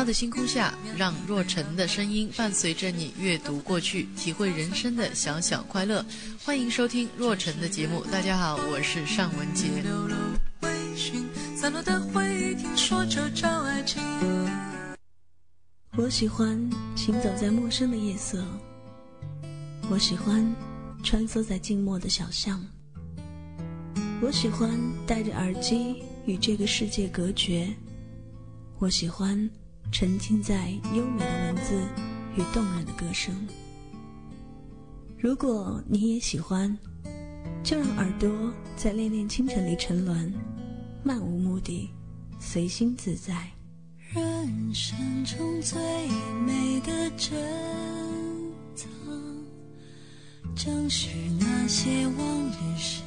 他的星空下，让若晨的声音伴随着你阅读过去，体会人生的小小快乐。欢迎收听若晨的节目。大家好，我是尚雯婕。我喜欢行走在陌生的夜色，我喜欢穿梭在静默的小巷，我喜欢戴着耳机与这个世界隔绝，我喜欢沉浸在优美的文字与动人的歌声。如果你也喜欢，就让耳朵在恋恋清晨里沉沦，漫无目的，随心自在。人生中最美的珍藏，正是那些往日时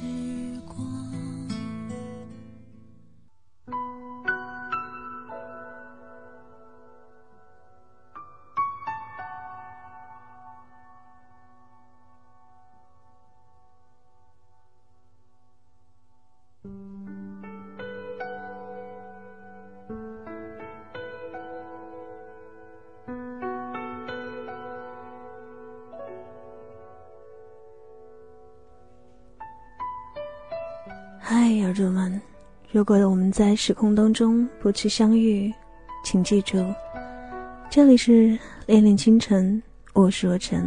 嗨，耳朵们！如果我们在时空当中不去相遇，请记住，这里是恋恋清晨，我是若晨。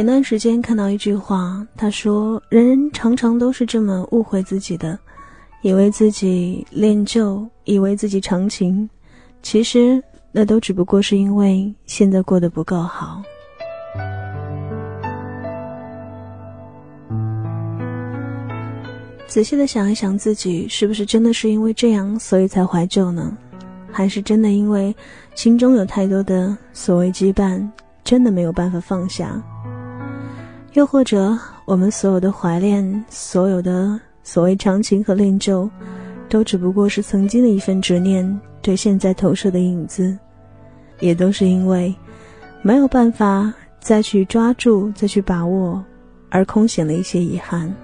前段时间看到一句话，他说：“人人常常都是这么误会自己的，以为自己恋旧，以为自己长情，其实那都只不过是因为现在过得不够好。”仔细的想一想，自己是不是真的是因为这样，所以才怀旧呢？还是真的因为心中有太多的所谓羁绊，真的没有办法放下？又或者，我们所有的怀恋，所有的所谓长情和恋旧，都只不过是曾经的一份执念对现在投射的影子，也都是因为没有办法再去抓住、再去把握，而空闲了一些遗憾。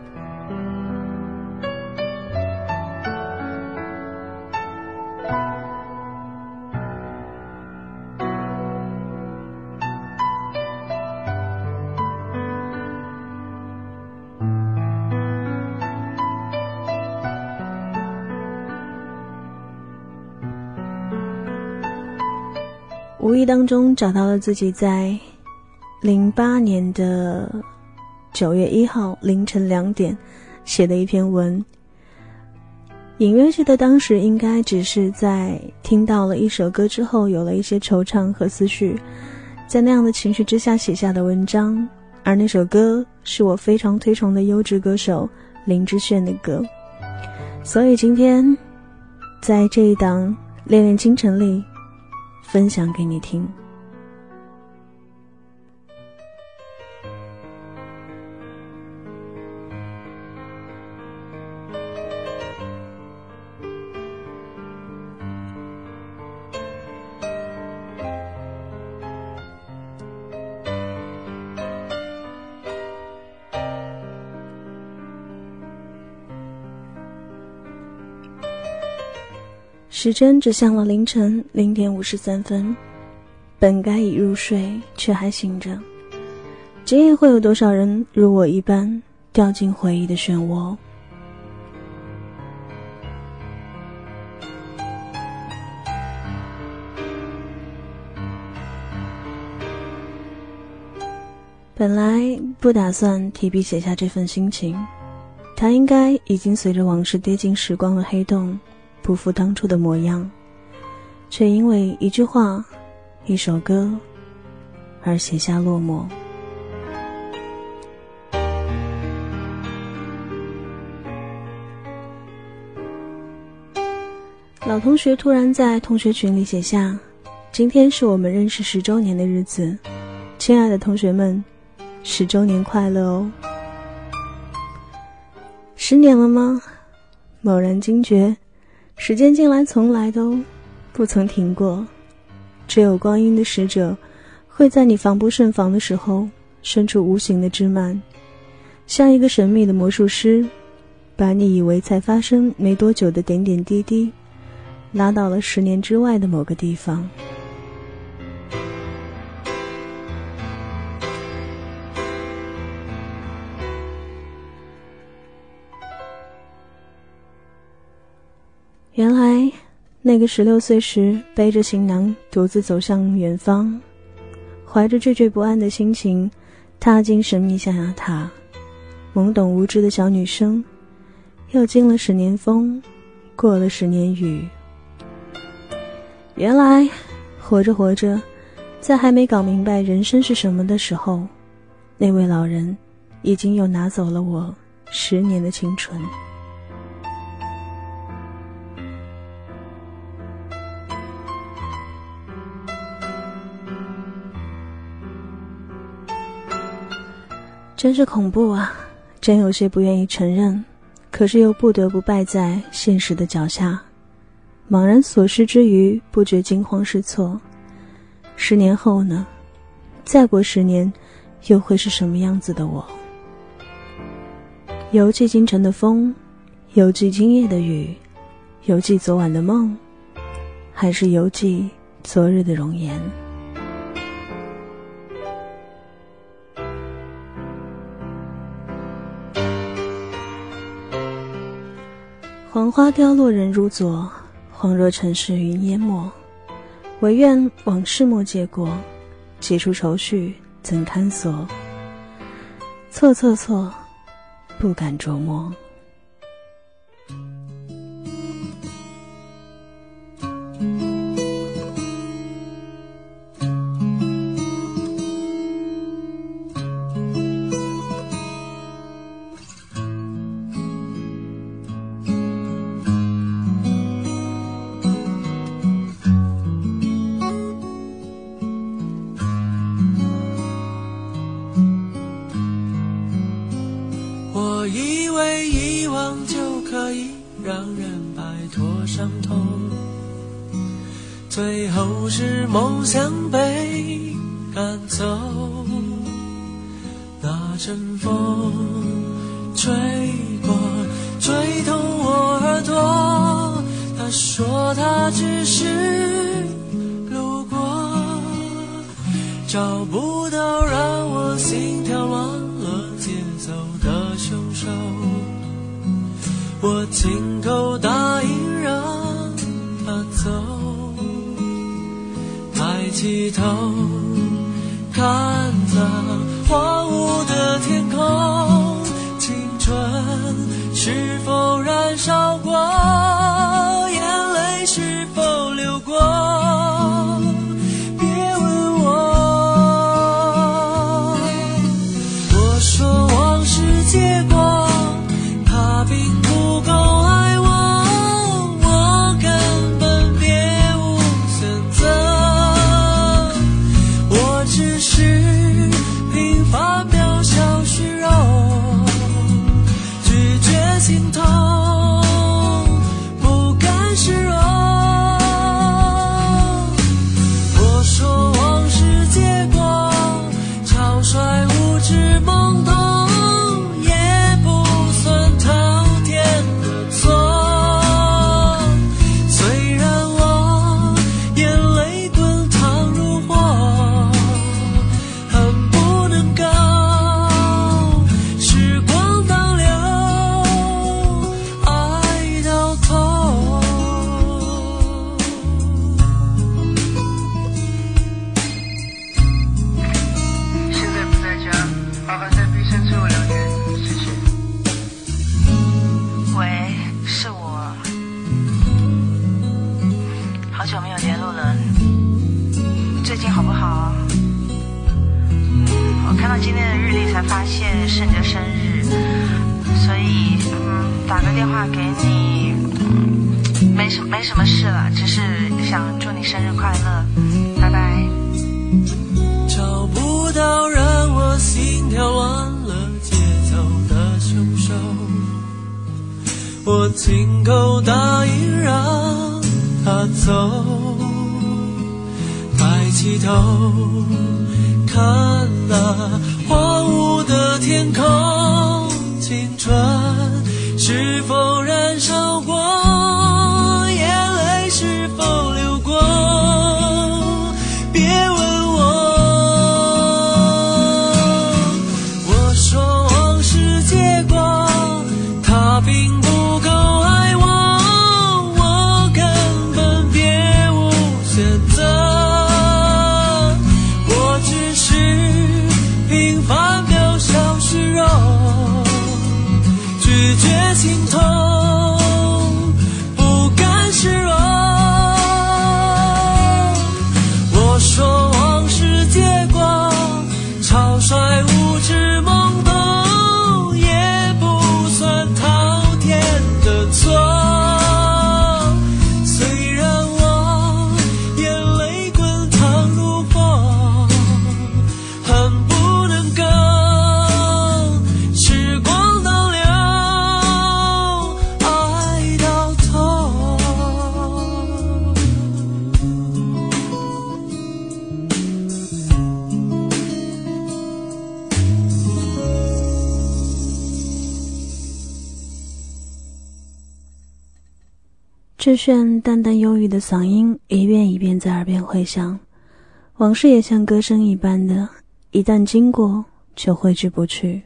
无意当中找到了自己在零八年的九月一号凌晨两点写的一篇文，隐约记得当时应该只是在听到了一首歌之后，有了一些惆怅和思绪，在那样的情绪之下写下的文章，而那首歌是我非常推崇的优质歌手林志炫的歌，所以今天在这一档《恋恋倾城》里。分享给你听。时针指向了凌晨零点五十三分，本该已入睡，却还醒着。今夜会有多少人如我一般掉进回忆的漩涡？本来不打算提笔写下这份心情，他应该已经随着往事跌进时光的黑洞。不复当初的模样，却因为一句话、一首歌而写下落寞。老同学突然在同学群里写下：“今天是我们认识十周年的日子，亲爱的同学们，十周年快乐哦！十年了吗？猛然惊觉，时间竟然从来都不曾停过。只有光阴的使者，会在你防不胜防的时候，伸出无形的枝蔓，像一个神秘的魔术师，把你以为才发生没多久的点点滴滴，拉到了十年之外的某个地方。那个十六岁时背着行囊独自走向远方，怀着惴惴不安的心情踏进神秘象牙塔，懵懂无知的小女生，又经了十年风，过了十年雨。原来，活着活着，在还没搞明白人生是什么的时候，那位老人已经又拿走了我十年的青春。真是恐怖啊！真有些不愿意承认，可是又不得不败在现实的脚下。茫然所失之余，不觉惊慌失措。十年后呢？再过十年，又会是什么样子的我？犹记京城的风，犹记今夜的雨，犹记昨晚的梦，还是犹记昨日的容颜？黄花凋落，人如昨；恍若尘世，云烟没。唯愿往事莫借过，解除愁绪怎堪锁？错错错，不敢琢磨。让人摆脱伤痛最后是梦想被赶走，那阵风吹过，吹痛我耳朵。他说他只是路过，找不到让我心跳乱亲口答应让他走。抬起头看着荒芜的天空，青春是否燃烧过？我亲口答应让他走，抬起头看那荒芜的天空，青春是否燃烧过？炫淡淡忧郁的嗓音一遍一遍在耳边回响，往事也像歌声一般的，一旦经过就挥之不去。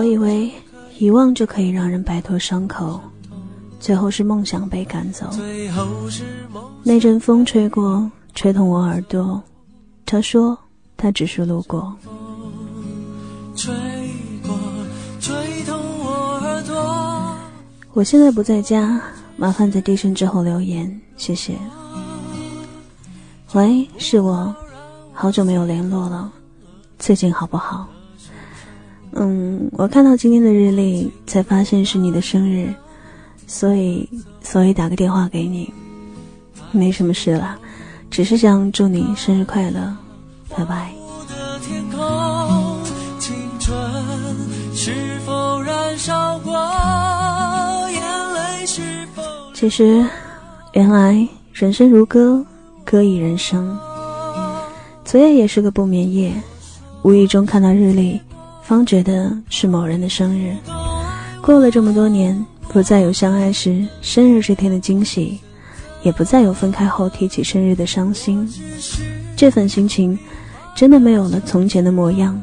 我以为遗忘就可以让人摆脱伤口，最后是梦想被赶走。那阵风吹过，吹痛我耳朵。他说他只是路过。我耳朵。我现在不在家，麻烦在低声之后留言，谢谢。喂，是我，好久没有联络了，最近好不好？嗯，我看到今天的日历，才发现是你的生日，所以所以打个电话给你，没什么事了，只是想祝你生日快乐，拜拜。其实，原来人生如歌，歌以人生。昨夜也是个不眠夜，无意中看到日历，方觉得是某人的生日。过了这么多年，不再有相爱时生日这天的惊喜，也不再有分开后提起生日的伤心。这份心情，真的没有了从前的模样，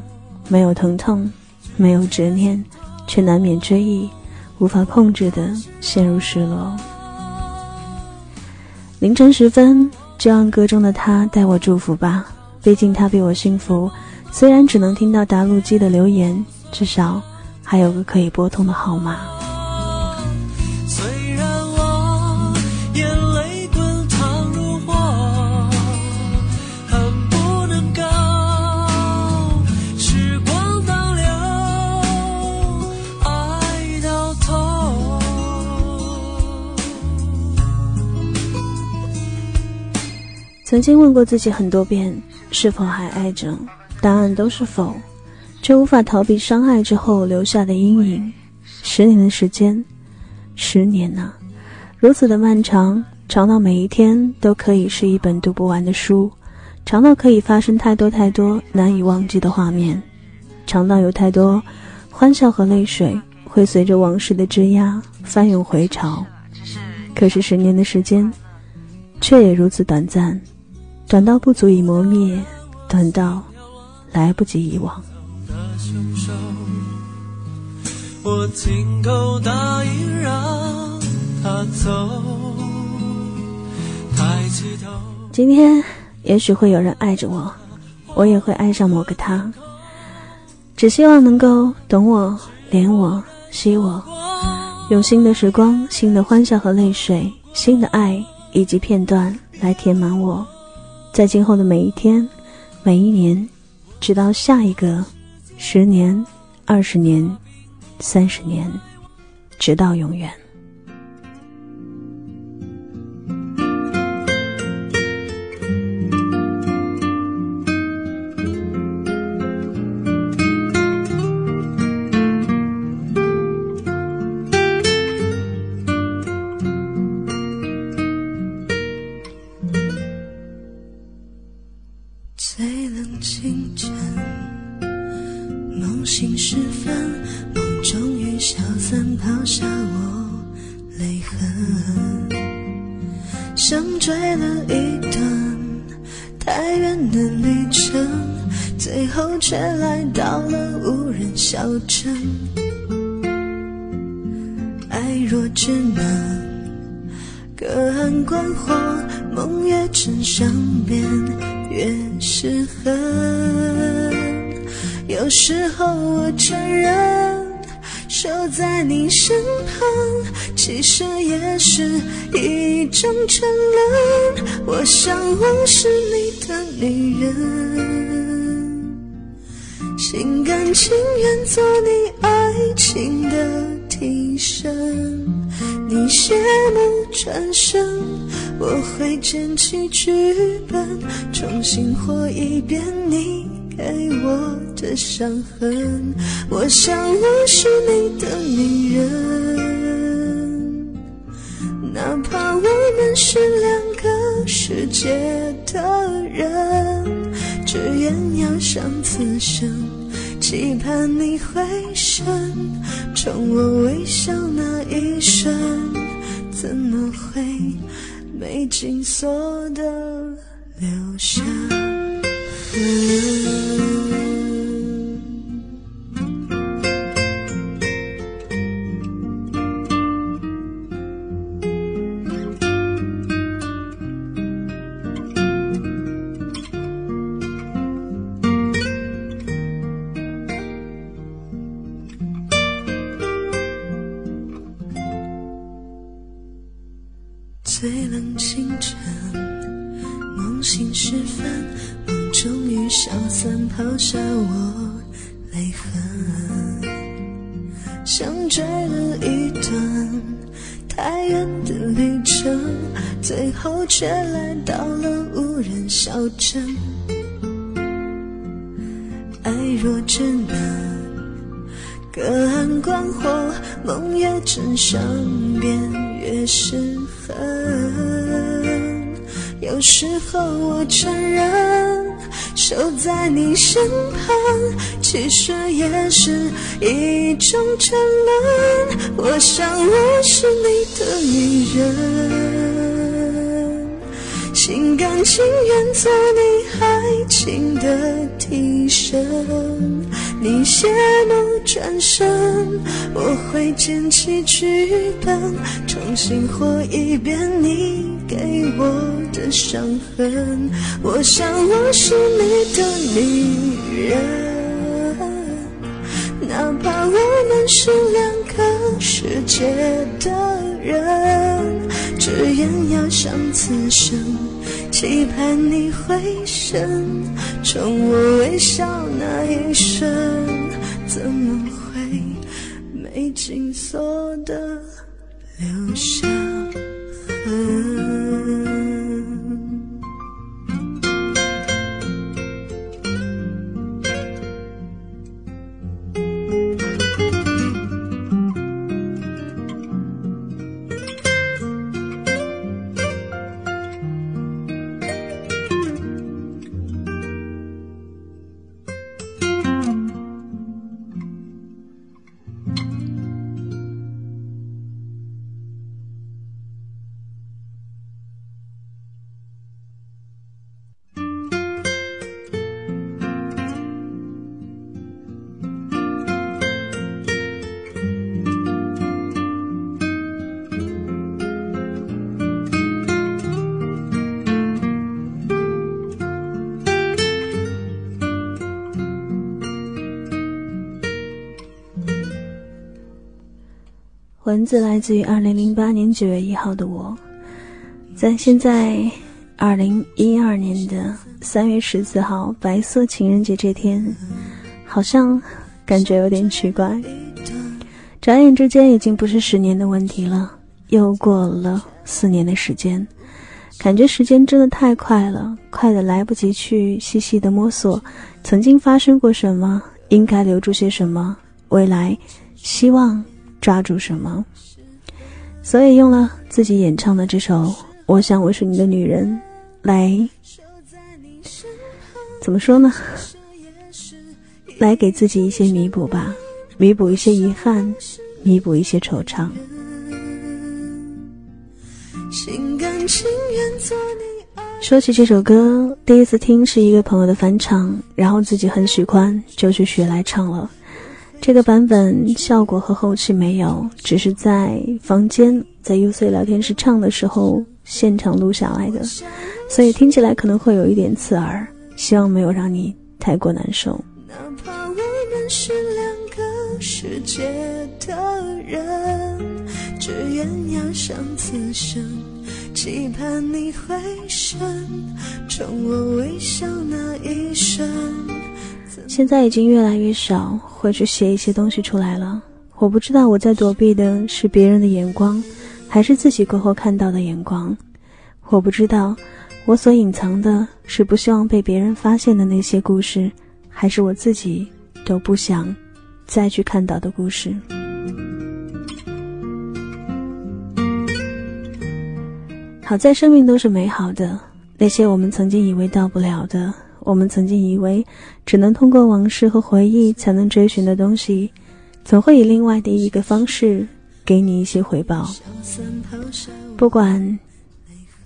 没有疼痛，没有执念，却难免追忆，无法控制的陷入失落。凌晨时分，就让歌中的他代我祝福吧。毕竟他比我幸福，虽然只能听到答录机的留言，至少还有个可以拨通的号码。虽然我眼泪滚烫如火，恨不能够时光倒流，爱到头。曾经问过自己很多遍，是否还爱着？答案都是否，却无法逃避伤害之后留下的阴影。十年的时间，十年呐、如此的漫长，长到每一天都可以是一本读不完的书，长到可以发生太多太多难以忘记的画面，长到有太多欢笑和泪水会随着往事的枝桠翻涌回潮。可是十年的时间，却也如此短暂。短到不足以磨灭，短到来不及遗忘。我亲口答应让他走，抬起头。今天也许会有人爱着我，我也会爱上某个他。只希望能够懂我、怜我、惜我，用新的时光、新的欢笑和泪水、新的爱以及片段来填满我，在今后的每一天、每一年，直到下一个十年、二十年、三十年，直到永远。岸观火，梦越真相变越是恨。有时候我承认，守在你身旁，其实也是一种沉沦。我想我是你的女人。心甘情愿做你爱情的替身，你谢幕转身，我会捡起剧本，重新活一遍你给我的伤痕。我想我是你的女人，哪怕我们是两个世界的人，只愿要相此生。期盼你回神，冲我微笑那一瞬，怎么会没紧锁的留下？后却来到了无人小镇，爱若只能隔岸观火，梦越真相便越是恨。有时候我承认，守在你身旁，其实也是一种沉沦。我想我是你的女人。心甘情愿做你爱情的替身，你谢幕转身，我会捡起剧本，重新活一遍你给我的伤痕。我想我是你的女人，哪怕我们是两个世界的人，只愿要像此生。期盼你回神，冲我微笑那一瞬，怎么会没紧锁的留下痕？文字来自于二零零八年九月一号的我，在现在二零一二年的三月十四号白色情人节这天，好像感觉有点奇怪。转眼之间已经不是十年的问题了，又过了四年的时间，感觉时间真的太快了，快的来不及去细细的摸索曾经发生过什么，应该留住些什么，未来希望。抓住什么？所以用了自己演唱的这首《我想我是你的女人》来，怎么说呢？来给自己一些弥补吧，弥补一些遗憾，弥补一些惆怅。说起这首歌，第一次听是一个朋友的翻唱，然后自己很喜欢，就去学来唱了。这个版本效果和后期没有，只是在房间在 U C 聊天室唱的时候现场录下来的，所以听起来可能会有一点刺耳，希望没有让你太过难受。哪怕我们是两个世界的人，只愿要像此生，期盼你回神，宠我微笑那一瞬。现在已经越来越少会去写一些东西出来了。我不知道我在躲避的是别人的眼光，还是自己过后看到的眼光。我不知道我所隐藏的是不希望被别人发现的那些故事，还是我自己都不想再去看到的故事。好在生命都是美好的，那些我们曾经以为到不了的。我们曾经以为只能通过往事和回忆才能追寻的东西，总会以另外的一个方式给你一些回报。不管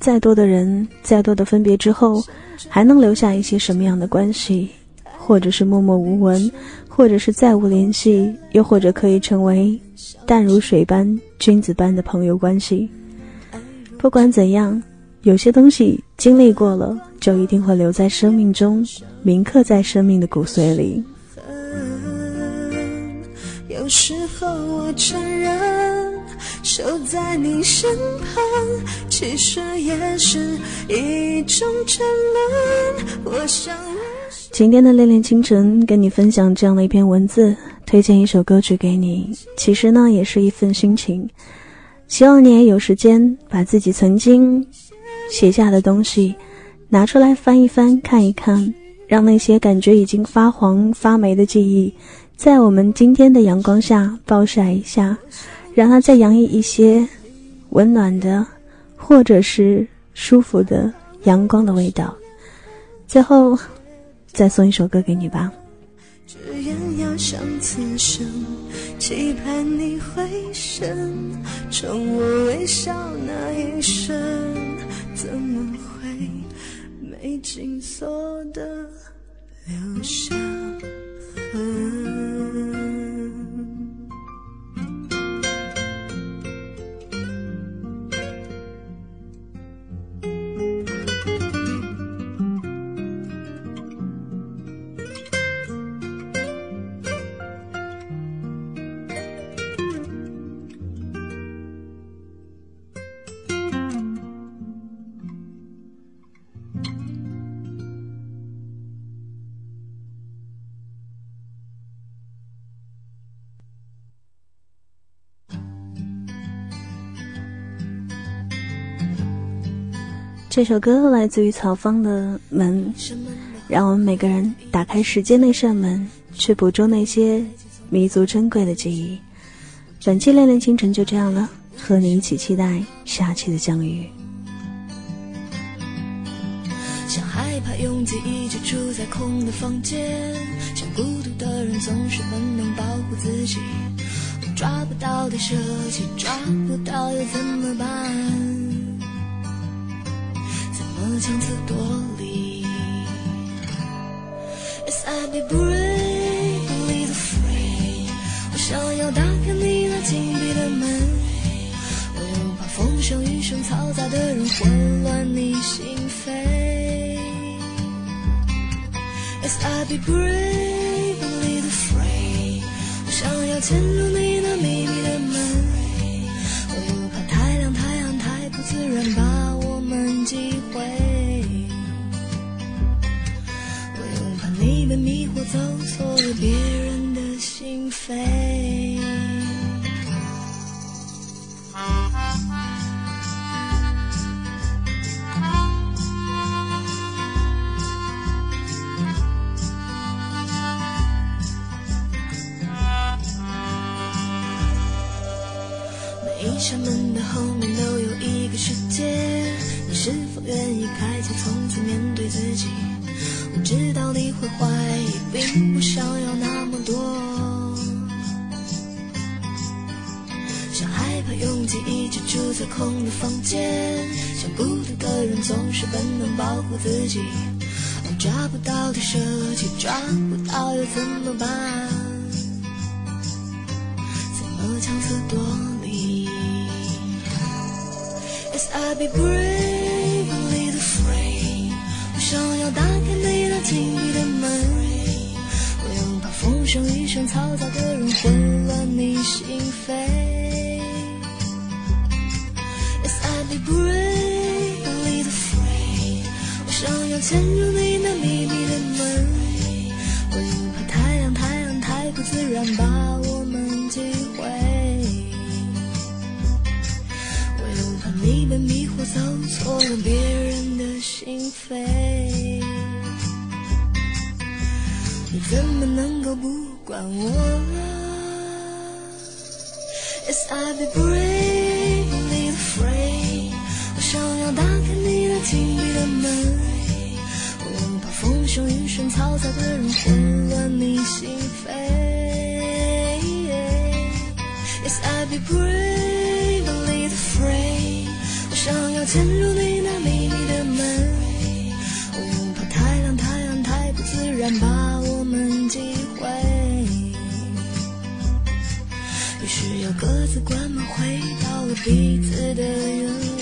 再多的人、再多的分别之后，还能留下一些什么样的关系，或者是默默无闻，或者是再无联系，又或者可以成为淡如水般、君子般的朋友关系。不管怎样。有些东西经历过了，就一定会留在生命中，铭刻在生命的骨髓里。有时候我承认，守在你身旁，其实也是一种沉沦。今天的《恋恋清晨》跟你分享这样的一篇文字，推荐一首歌曲给你，其实呢，也是一份心情。希望你也有时间把自己曾经。写下的东西，拿出来翻一翻，看一看，让那些感觉已经发黄发霉的记忆，在我们今天的阳光下暴晒一下，让它再洋溢一些温暖的，或者是舒服的阳光的味道。最后，再送一首歌给你吧。只愿要像此生，期盼你回神，冲我微笑那一瞬。怎么你紧锁的留下痕？这首歌来自于曹芳的《门》，让我们每个人打开时间那扇门，去捕捉那些弥足珍贵的记忆。本期恋恋清晨就这样了，和你一起期待下期的相遇。像害怕拥挤，一直住在空的房间，像孤独的人总是本能保护自己，抓不到的设计，抓不到又怎么办？强词夺理。Yes, I'll be brave, believe the free。我想要打开你那紧闭的门，我又怕风声雨声嘈杂的人混乱你心扉。Yes, I'll be brave, believe the free。我想要进入你那秘密的门，我又怕太亮太暗太不自然。走错了别人的心扉。每一扇门的后面都有一个世界，你是否愿意开启，从此面对自己？我知道你会怀。并不想要那么多，想害怕拥挤一直住在空的房间，想孤独的人总是本能保护自己，抓不到的设计，抓不到又怎么办？怎么强词夺理？As I be bravely the free，我想要打开你的记忆的门。声一声嘈杂的人混乱你心扉。Yes, I'll be brave, a little afraid。我想要潜入你那秘密的门。我又怕太阳，太阳太过。自然把我们击毁，我又怕你被迷惑，走错了别人的心扉。怎么能够不管我了？Yes, I'll be brave, a little afraid。我想要打开你那紧闭的门，我又怕风声雨声嘈杂的人混乱你心扉。Yes, I'll Be brave, a little afraid。我想要潜入你那秘密的门，我又怕太亮太阳太不自然把各自关门，回到了彼此的原。